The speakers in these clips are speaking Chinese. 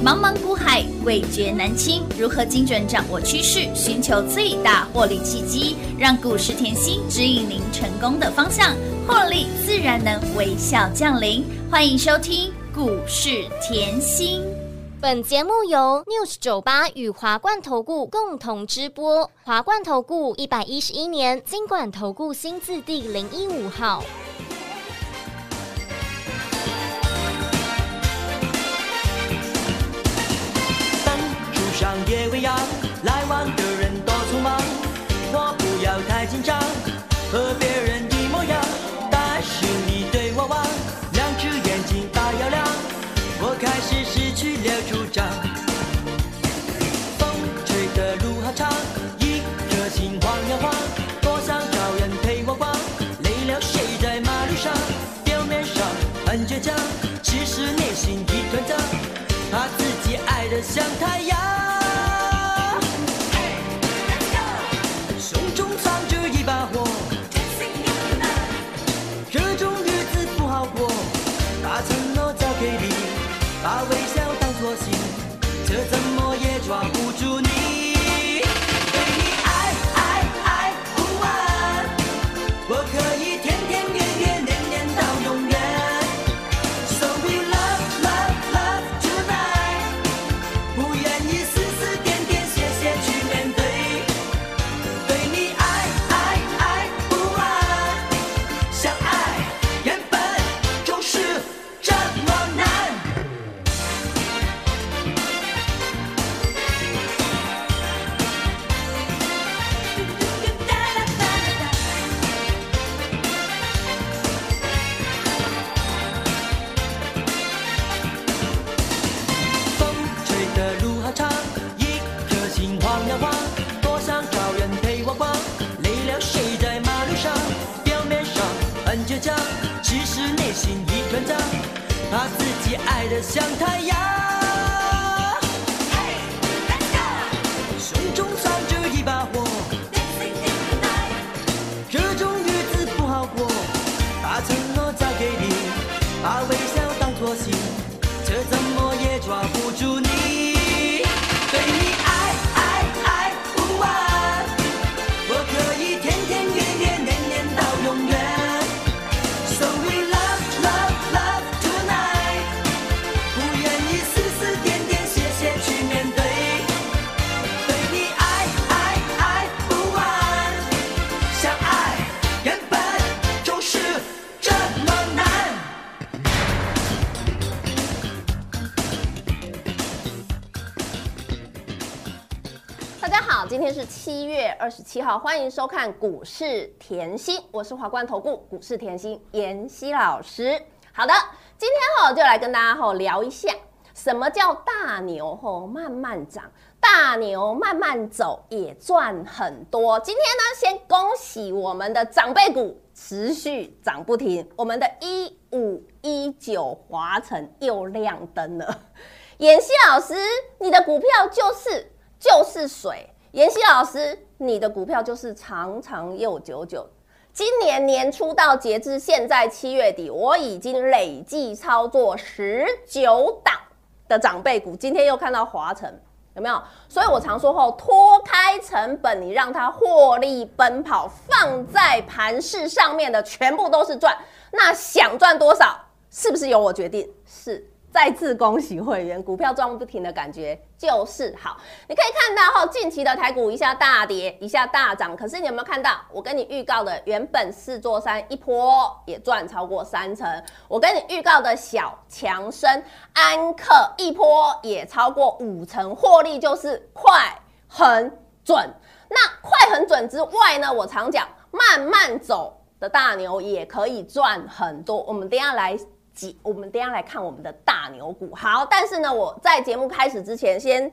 茫茫股海，味觉难清。如何精准掌握趋势，寻求最大获利契机，让股市甜心指引您成功的方向，获利自然能微笑降临。欢迎收听股市甜心。本节目由 News 九八与华冠投顾共同直播。华冠投顾一百一十一年金管投顾新字第零一五号。上也未央，来往的人多匆忙，我不要太紧张，和别人一模样，但是你对我望，两只眼睛大又亮，我开始失去了主张。风吹的路好长，一颗心晃呀晃，多想找人陪我逛，累了睡在马路上，表面上很倔强，其实内心一团糟，怕自己爱得像太阳。把自己爱得像太阳，嘿，蛋糕，胸中藏着一把火。叮叮叮叮，这种日子不好过，把承诺交给你，把微笑当作信，却怎么也抓不。今天是七月二十七号，欢迎收看股市甜心，我是华冠投顾股市甜心妍希老师。好的，今天哈就来跟大家哈聊一下，什么叫大牛哈慢慢涨，大牛慢慢走也赚很多。今天呢，先恭喜我们的长辈股持续涨不停，我们的一五一九华城又亮灯了。妍希老师，你的股票就是就是水。妍希老师，你的股票就是长长又久久。今年年初到截至现在七月底，我已经累计操作十九档的长辈股。今天又看到华晨，有没有？所以我常说后，脱开成本，你让它获利奔跑，放在盘市上面的全部都是赚。那想赚多少，是不是由我决定？是。再次恭喜会员，股票赚不停的感觉就是好。你可以看到哈，近期的台股一下大跌，一下大涨，可是你有没有看到我跟你预告的，原本四座山一波也赚超过三成，我跟你预告的小强生、安克一波也超过五成，获利就是快很准。那快很准之外呢，我常讲慢慢走的大牛也可以赚很多。我们等下来。我们等下来看我们的大牛股。好，但是呢，我在节目开始之前，先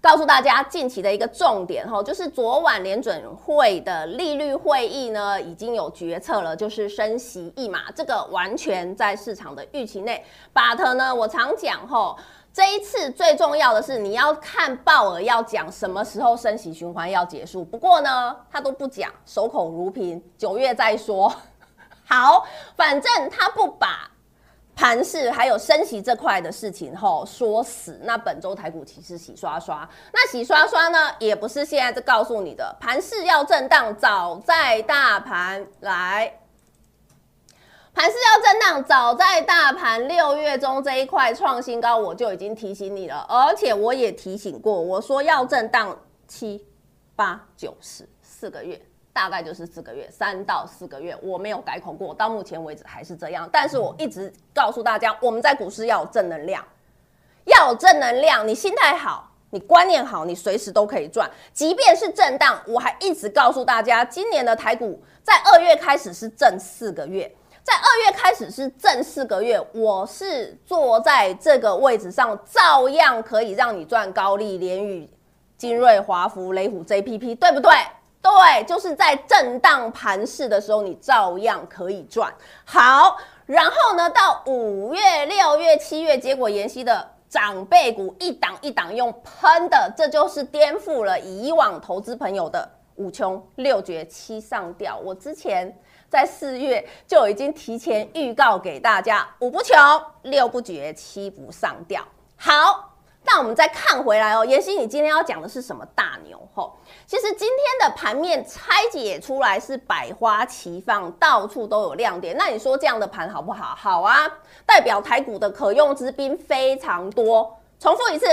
告诉大家近期的一个重点哈，就是昨晚联准会的利率会议呢，已经有决策了，就是升息一码，这个完全在市场的预期内。But 呢，我常讲哈，这一次最重要的是你要看鲍尔要讲什么时候升息循环要结束。不过呢，他都不讲，守口如瓶，九月再说。好，反正他不把。盘势还有升息这块的事情吼说死，那本周台股其实洗刷刷，那洗刷刷呢也不是现在就告诉你的，盘势要震荡，早在大盘来，盘势要震荡，早在大盘六月中这一块创新高，我就已经提醒你了，而且我也提醒过，我说要震荡七八九十四个月。大概就是四个月，三到四个月，我没有改口过，到目前为止还是这样。但是我一直告诉大家，我们在股市要有正能量，要有正能量。你心态好，你观念好，你随时都可以赚。即便是震荡，我还一直告诉大家，今年的台股在二月开始是正四个月，在二月开始是正四个月，我是坐在这个位置上，照样可以让你赚高利、联宇、金瑞、华福、雷虎、JPP，对不对？对，就是在震荡盘势的时候，你照样可以赚。好，然后呢，到五月、六月、七月，结果妍希的长辈股一档一档用喷的，这就是颠覆了以往投资朋友的五穷六绝七上吊。我之前在四月就已经提前预告给大家，五不穷，六不绝，七不上吊。好。那我们再看回来哦，妍希，你今天要讲的是什么大牛？吼，其实今天的盘面拆解出来是百花齐放，到处都有亮点。那你说这样的盘好不好？好啊，代表台股的可用之兵非常多。重复一次，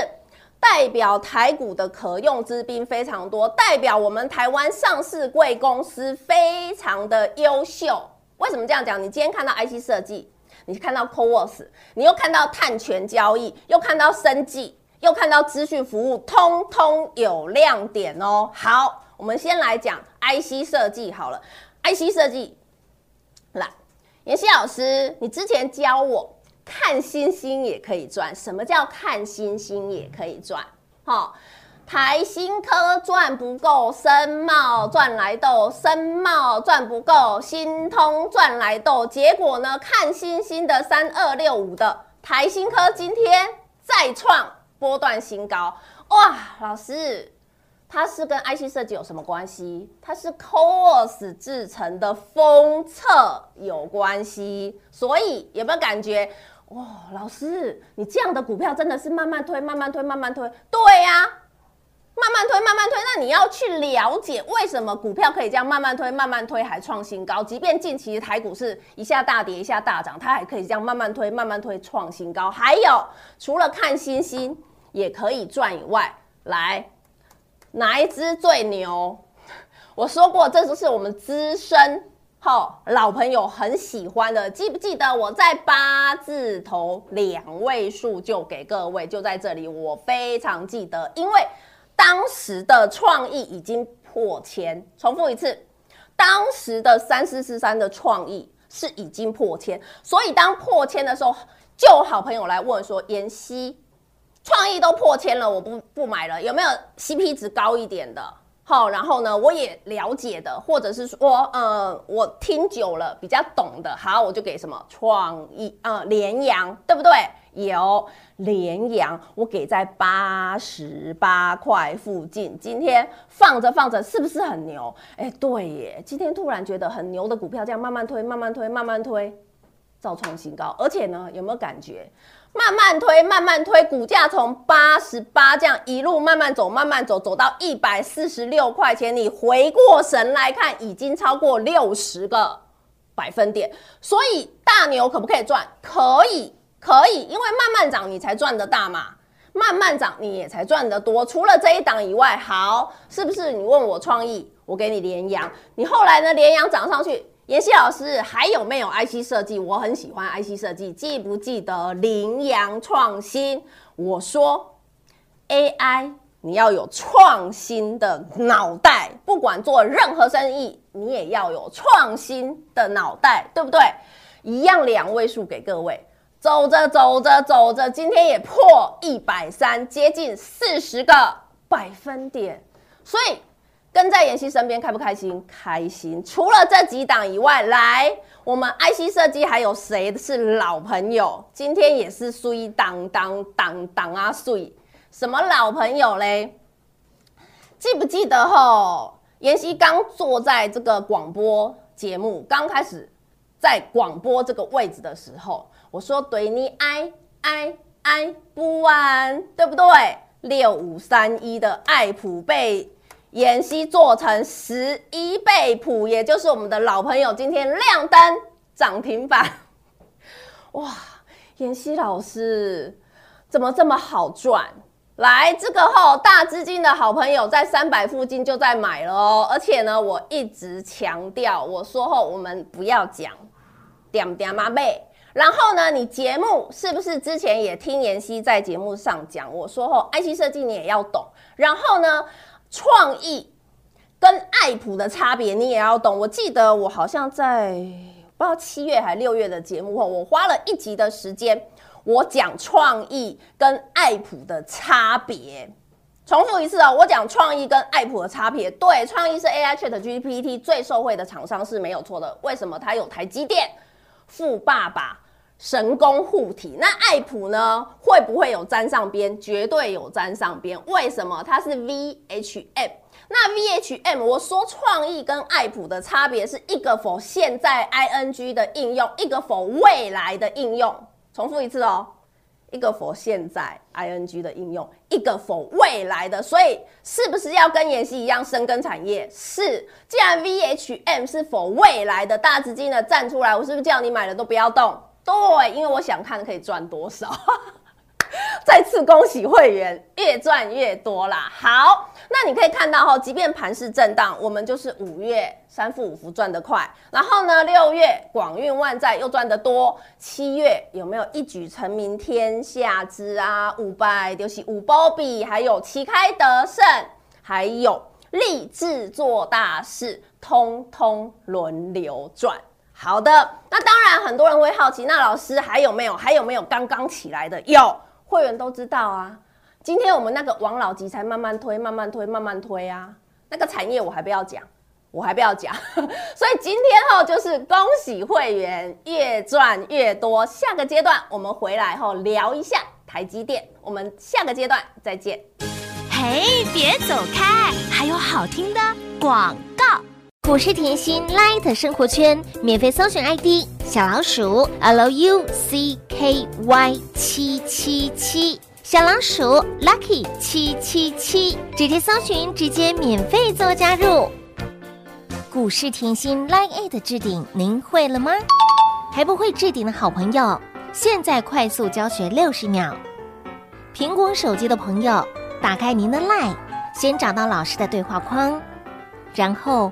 代表台股的可用之兵非常多，代表我们台湾上市贵公司非常的优秀。为什么这样讲？你今天看到 IC 设计，你看到 CoWoS，你又看到碳权交易，又看到生技。又看到资讯服务，通通有亮点哦。好，我们先来讲 IC 设计好了。IC 设计，来，妍希老师，你之前教我看星星也可以赚。什么叫看星星也可以赚？好，台新科赚不够，森茂赚来豆，森茂赚不够，新通赚来豆。结果呢？看星星的三二六五的台新科今天再创。波段新高哇，老师，它是跟 IC 设计有什么关系？它是 CoWoS 制成的封测有关系，所以有没有感觉哇？老师，你这样的股票真的是慢慢推，慢慢推，慢慢推，对呀、慢慢推，慢慢推。那你要去了解为什么股票可以这样慢慢推，慢慢推还创新高？即便近期的台股是一下大跌，一下大涨，它还可以这样慢慢推，慢慢推创新高。还有，除了看星星。也可以赚以外，来哪一支最牛？我说过，这就是我们资深好老朋友很喜欢的。记不记得我在八字头两位数就给各位，就在这里，我非常记得，因为当时的创意已经破千。重复一次，当时的三四四三的创意是已经破千，所以当破千的时候，就好朋友来问说：“妍希。”创意都破千了，我不不买了。有没有 CP 值高一点的？好，然后呢，我也了解的，或者是说，呃，我听久了比较懂的，好，我就给什么创意，呃，联阳，对不对？有联阳，我给在八十八块附近。今天放着放着，是不是很牛？哎，对耶，今天突然觉得很牛的股票，这样慢慢推，慢慢推，慢慢推，造创新高。而且呢，有没有感觉？慢慢推，慢慢推，股价从八十八这样一路慢慢走，慢慢走，走到一百四十六块钱。你回过神来看，已经超过六十个百分点。所以大牛可不可以赚？可以，可以，因为慢慢涨你才赚得大嘛，慢慢涨你也才赚得多。除了这一档以外，好，是不是？你问我创意，我给你连阳，你后来呢？连阳涨上去。妍希老师还有没有 IC 设计？我很喜欢 IC 设计，记不记得羚羊创新？我说 AI 你要有创新的脑袋，不管做任何生意，你也要有创新的脑袋，对不对？一样两位数给各位，走着走着走着，今天也破一百三，接近四十个百分点，所以。跟在妍希身边开不开心？开心。除了这几档以外，来我们 IC 设计还有谁是老朋友？今天也是水当当当当啊水，什么老朋友嘞？记不记得吼？妍希刚坐在这个广播节目刚开始在广播这个位置的时候，我说对你爱爱爱不完，对不对？六五三一的爱普被妍希做成十一倍普，也就是我们的老朋友，今天亮灯涨停板。哇，妍希老师怎么这么好赚？来，这个后大资金的好朋友在三百附近就在买了哦。而且呢，我一直强调，我说后我们不要讲点点妈贝。然后呢，你节目是不是之前也听妍希在节目上讲？我说后 IC 设计你也要懂。然后呢，创意跟爱普的差别你也要懂。我记得我好像在不知道七月还六月的节目后，我花了一集的时间，我讲创意跟爱普的差别。重复一次哦，我讲创意跟爱普的差别。对，创意是 AI ChatGPT 最受惠的厂商是没有错的。为什么？它有台积电、富爸爸。神功护体，那爱普呢？会不会有沾上边？绝对有沾上边。为什么？它是 VHM。那 VHM，我说创意跟爱普的差别是一个否现在 ING 的应用，一个否未来的应用。重复一次哦，一个否现在 ING 的应用，一个否未来的。所以是不是要跟妍希一样深耕产业？是。既然 VHM 是否未来的，大资金的站出来，我是不是叫你买了都不要动？对，因为我想看可以赚多少。再次恭喜会员，越赚越多啦。好，那你可以看到哈，即便盘势震荡，我们就是五月三伏五伏赚得快，然后呢，六月广运万载又赚得多，七月有没有一举成名天下知啊？五百就是五波比，还有旗开得胜，还有立志做大事，通通轮流赚。好的，那当然很多人会好奇，那老师还有没有？还有没有刚刚起来的？有，会员都知道啊。今天我们那个王老吉才慢慢推，慢慢推，慢慢推啊。那个产业我还不要讲，我还不要讲。所以今天后就是恭喜会员越赚越多。下个阶段我们回来后聊一下台积电。我们下个阶段再见。嘿，别走开，还有好听的广股市甜心 Light 生活圈免费搜寻 ID 小老鼠 Lucky 七七七，小老鼠 Lucky 七七七，直接搜寻，直接免费做加入。股市甜心 Light 置顶，您会了吗？还不会置顶的好朋友，现在快速教学六十秒。苹果手机的朋友，打开您的 Light，先找到老师的对话框，然后。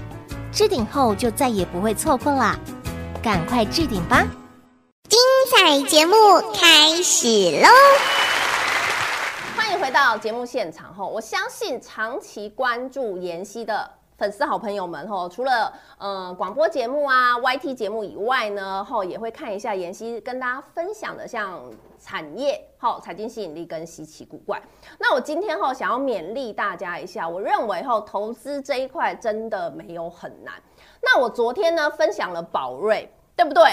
置顶后就再也不会错过了，赶快置顶吧！精彩节目开始喽！欢迎回到节目现场后，我相信长期关注妍希的。粉丝好朋友们吼，除了呃广播节目啊、YT 节目以外呢，吼也会看一下妍希跟大家分享的像产业、吼财经吸引力跟稀奇古怪。那我今天吼想要勉励大家一下，我认为吼投资这一块真的没有很难。那我昨天呢分享了宝瑞，对不对？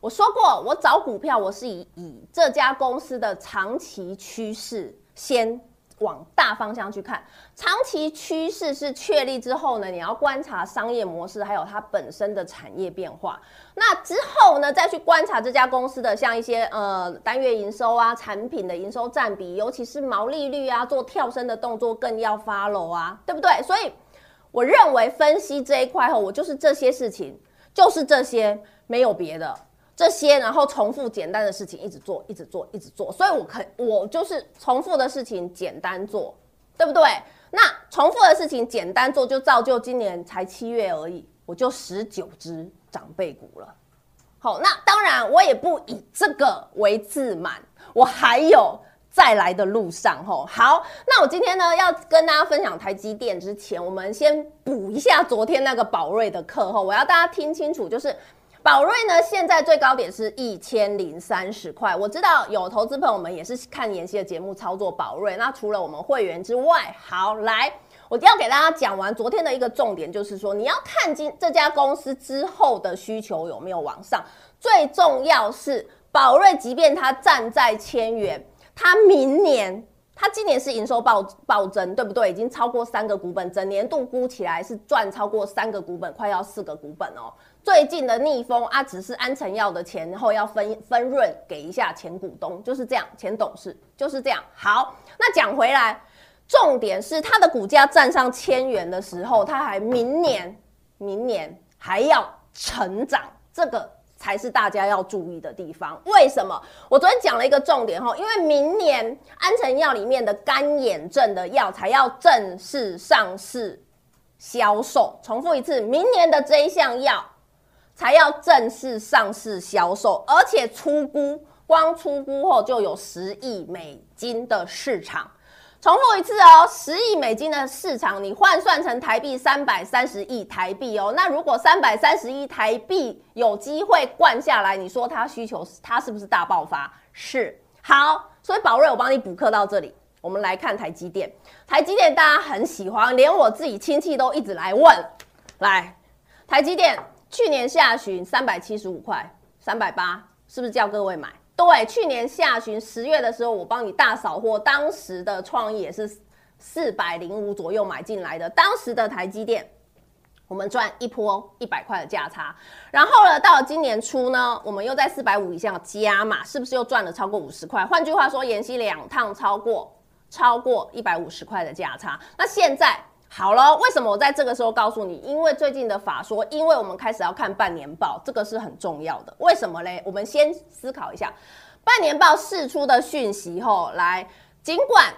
我说过，我找股票我是以以这家公司的长期趋势先。往大方向去看，长期趋势是确立之后呢，你要观察商业模式，还有它本身的产业变化。那之后呢，再去观察这家公司的像一些呃单月营收啊、产品的营收占比，尤其是毛利率啊，做跳升的动作更要 follow 啊，对不对？所以我认为分析这一块后，我就是这些事情，就是这些，没有别的。这些，然后重复简单的事情一直做，一直做，一直做，所以我可我就是重复的事情简单做，对不对？那重复的事情简单做，就造就今年才七月而已，我就十九只长辈股了。好，那当然我也不以这个为自满，我还有再来的路上。吼，好，那我今天呢要跟大家分享台积电之前，我们先补一下昨天那个宝瑞的课后，我要大家听清楚，就是。宝瑞呢，现在最高点是一千零三十块。我知道有投资朋友们也是看妍希的节目操作宝瑞。那除了我们会员之外，好来，我要给大家讲完昨天的一个重点，就是说你要看今这家公司之后的需求有没有往上。最重要是宝瑞，即便它站在千元，它明年。它今年是营收暴暴增，对不对？已经超过三个股本，整年度估起来是赚超过三个股本，快要四个股本哦。最近的逆风啊，只是安诚药的钱后要分分润给一下前股东，就是这样，前董事就是这样。好，那讲回来，重点是它的股价站上千元的时候，它还明年明年还要成长，这个。才是大家要注意的地方。为什么？我昨天讲了一个重点哈，因为明年安诚药里面的干眼症的药才要正式上市销售。重复一次，明年的这一项药才要正式上市销售，而且出估，光出估后就有十亿美金的市场。重复一次哦，十亿美金的市场，你换算成台币三百三十亿台币哦。那如果三百三十亿台币有机会灌下来，你说它需求它是不是大爆发？是。好，所以宝瑞我帮你补课到这里。我们来看台积电，台积电大家很喜欢，连我自己亲戚都一直来问。来，台积电去年下旬三百七十五块，三百八，是不是叫各位买？对，去年下旬十月的时候，我帮你大扫货，当时的创意也是四百零五左右买进来的。当时的台积电，我们赚一波一百块的价差。然后呢，到今年初呢，我们又在四百五以下加码，是不是又赚了超过五十块？换句话说，延期两趟超过超过一百五十块的价差。那现在。好了，为什么我在这个时候告诉你？因为最近的法说，因为我们开始要看半年报，这个是很重要的。为什么嘞？我们先思考一下，半年报释出的讯息后，来，尽管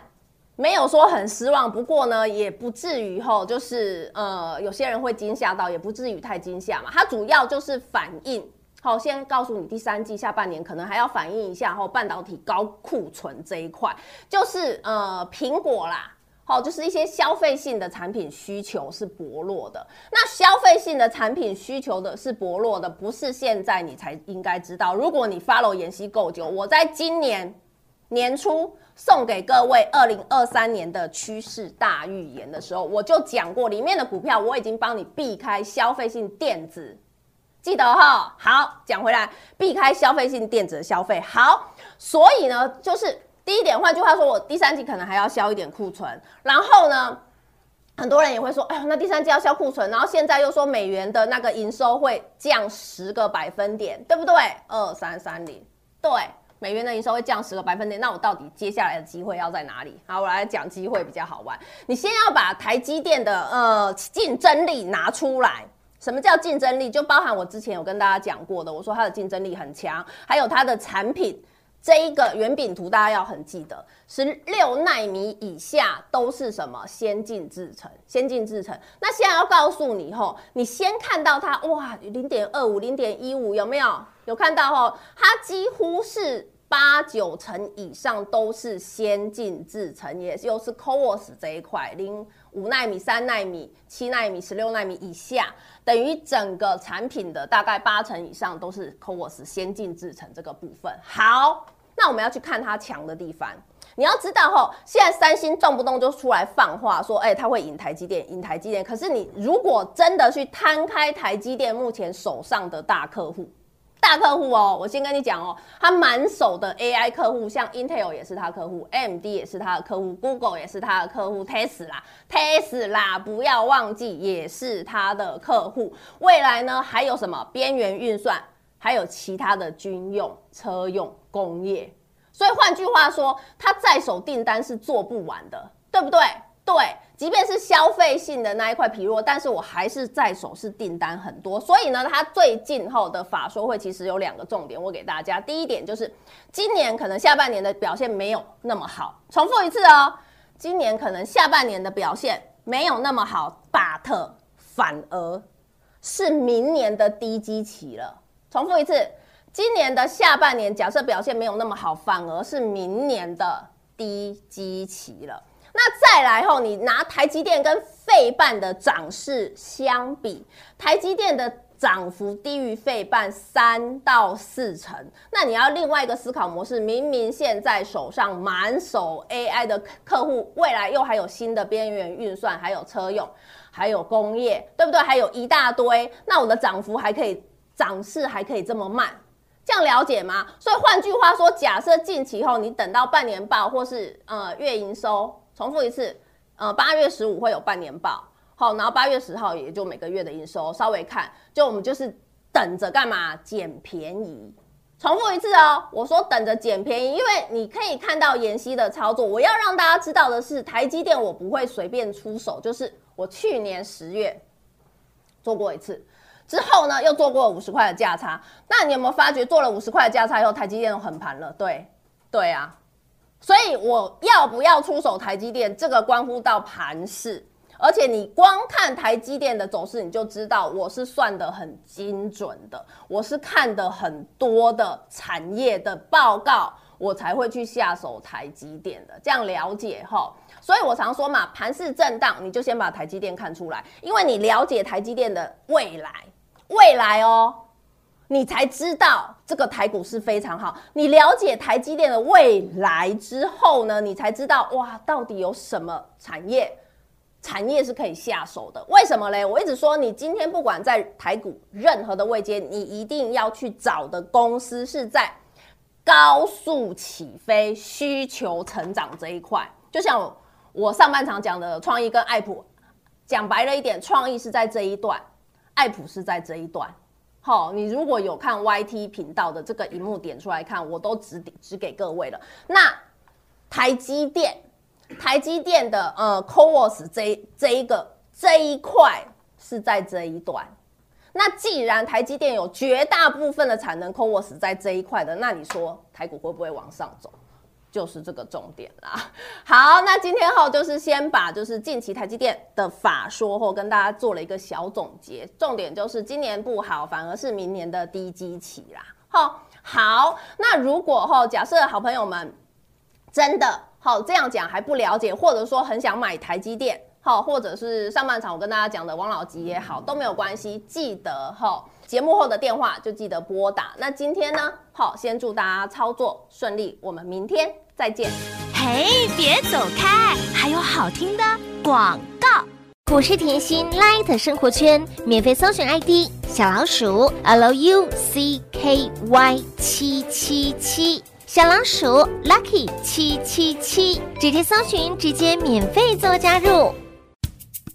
没有说很失望，不过呢，也不至于后就是呃，有些人会惊吓到，也不至于太惊吓嘛。它主要就是反映，好，先告诉你，第三季下半年可能还要反映一下后半导体高库存这一块，就是呃，苹果啦。好，就是一些消费性的产品需求是薄弱的。那消费性的产品需求的是薄弱的，不是现在你才应该知道。如果你 follow 妍希够久，我在今年年初送给各位二零二三年的趋势大预言的时候，我就讲过，里面的股票我已经帮你避开消费性电子，记得哈。好，讲回来，避开消费性电子的消费。好，所以呢，就是。第一点，换句话说，我第三季可能还要销一点库存。然后呢，很多人也会说，哎呦，那第三季要销库存，然后现在又说美元的那个营收会降十个百分点，对不对？二三三零，对，美元的营收会降十个百分点。那我到底接下来的机会要在哪里？好，我来讲机会比较好玩。你先要把台积电的呃竞争力拿出来。什么叫竞争力？就包含我之前有跟大家讲过的，我说它的竞争力很强，还有它的产品。这一个圆饼图大家要很记得，十六奈米以下都是什么先进制程？先进制程。那现在要告诉你吼，你先看到它哇，零点二五、零点一五有没有？有看到吼？它几乎是八九成以上都是先进制程，也就是 CoWoS 这一块，零五奈米、三奈米、七奈米、十六奈米以下，等于整个产品的大概八成以上都是 CoWoS 先进制程这个部分。好。那我们要去看它强的地方。你要知道吼，现在三星动不动就出来放话说，哎，它会引台积电，引台积电。可是你如果真的去摊开台积电目前手上的大客户，大客户哦，我先跟你讲哦，它满手的 AI 客户，像 Intel 也是它客户，AMD 也是它的客户，Google 也是它的客户，Tesla，Tesla 不要忘记也是它的客户。未来呢，还有什么边缘运算？还有其他的军用、车用、工业，所以换句话说，它在手订单是做不完的，对不对？对，即便是消费性的那一块疲弱，但是我还是在手是订单很多。所以呢，它最近后的法说会其实有两个重点，我给大家。第一点就是今年可能下半年的表现没有那么好，重复一次哦，今年可能下半年的表现没有那么好，but 反而是明年的低基期了。重复一次，今年的下半年假设表现没有那么好，反而是明年的低基期了。那再来后，你拿台积电跟费半的涨势相比，台积电的涨幅低于费半三到四成，那你要另外一个思考模式。明明现在手上满手 AI 的客户，未来又还有新的边缘运算，还有车用，还有工业，对不对？还有一大堆，那我的涨幅还可以，涨势还可以这么慢，这样了解吗？所以换句话说，假设近期后你等到半年报或是呃月营收，重复一次，呃八月十五会有半年报。好，然后八月十号也就每个月的营收稍微看，就我们就是等着干嘛？捡便宜。重复一次哦，我说等着捡便宜，因为你可以看到妍希的操作。我要让大家知道的是，台积电我不会随便出手，就是我去年十月做过一次，之后呢又做过五十块的价差。那你有没有发觉做了五十块的价差以后，台积电都横盘了？对，对啊。所以我要不要出手台积电，这个关乎到盘势。而且你光看台积电的走势，你就知道我是算得很精准的，我是看的很多的产业的报告，我才会去下手台积电的。这样了解哈，所以我常说嘛，盘势震荡，你就先把台积电看出来，因为你了解台积电的未来，未来哦，你才知道这个台股是非常好。你了解台积电的未来之后呢，你才知道哇，到底有什么产业。产业是可以下手的，为什么嘞？我一直说，你今天不管在台股任何的位阶，你一定要去找的公司是在高速起飞、需求成长这一块。就像我上半场讲的创意跟爱普，讲白了一点，创意是在这一段，爱普是在这一段。好，你如果有看 YT 频道的这个荧幕点出来看，我都指指给各位了。那台积电。台积电的呃 CoWoS 这这一个这一块是在这一段，那既然台积电有绝大部分的产能 CoWoS 在这一块的，那你说台股会不会往上走？就是这个重点啦。好，那今天后就是先把就是近期台积电的法说后跟大家做了一个小总结，重点就是今年不好，反而是明年的低基期啦。好，好，那如果后假设好朋友们真的。好，这样讲还不了解，或者说很想买台积电，好，或者是上半场我跟大家讲的王老吉也好，都没有关系。记得哈，节目后的电话就记得拨打。那今天呢，好，先祝大家操作顺利，我们明天再见。嘿，别走开，还有好听的广告。股市甜心 Light 生活圈免费搜寻 ID 小老鼠 Lucky 七七七。小老鼠 Lucky 七七七，直接搜寻，直接免费做加入。